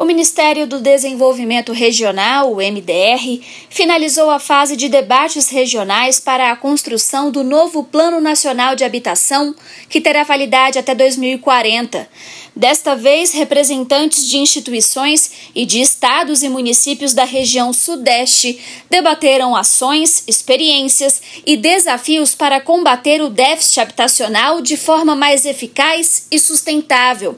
O Ministério do Desenvolvimento Regional, o MDR, finalizou a fase de debates regionais para a construção do novo Plano Nacional de Habitação, que terá validade até 2040. Desta vez, representantes de instituições e de estados e municípios da região Sudeste debateram ações, experiências e desafios para combater o déficit habitacional de forma mais eficaz e sustentável.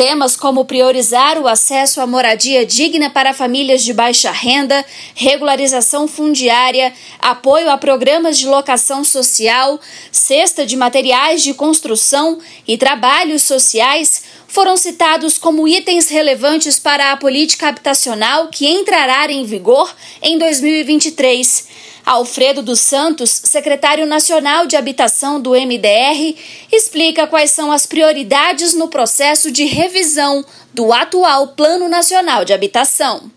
Temas como priorizar o acesso à moradia digna para famílias de baixa renda, regularização fundiária, apoio a programas de locação social, cesta de materiais de construção e trabalhos sociais foram citados como itens relevantes para a política habitacional que entrará em vigor em 2023. Alfredo dos Santos, secretário nacional de habitação do MDR, explica quais são as prioridades no processo de revisão do atual Plano Nacional de Habitação.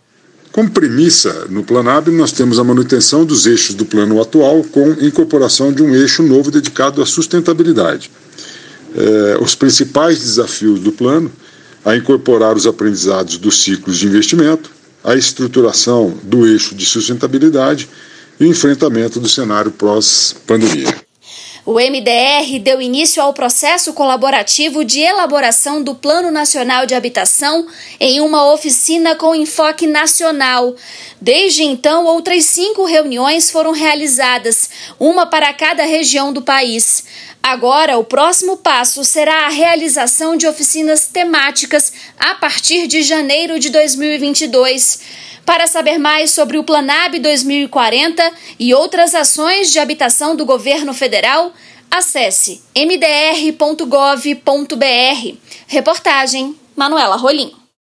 Como premissa, no Planab, nós temos a manutenção dos eixos do plano atual com incorporação de um eixo novo dedicado à sustentabilidade. É, os principais desafios do plano a incorporar os aprendizados dos ciclos de investimento, a estruturação do eixo de sustentabilidade e enfrentamento do cenário pós-pandemia. O MDR deu início ao processo colaborativo de elaboração do Plano Nacional de Habitação em uma oficina com enfoque nacional. Desde então, outras cinco reuniões foram realizadas, uma para cada região do país. Agora, o próximo passo será a realização de oficinas temáticas a partir de janeiro de 2022. Para saber mais sobre o Planab 2040 e outras ações de habitação do governo federal, acesse mdr.gov.br. Reportagem Manuela Rolim.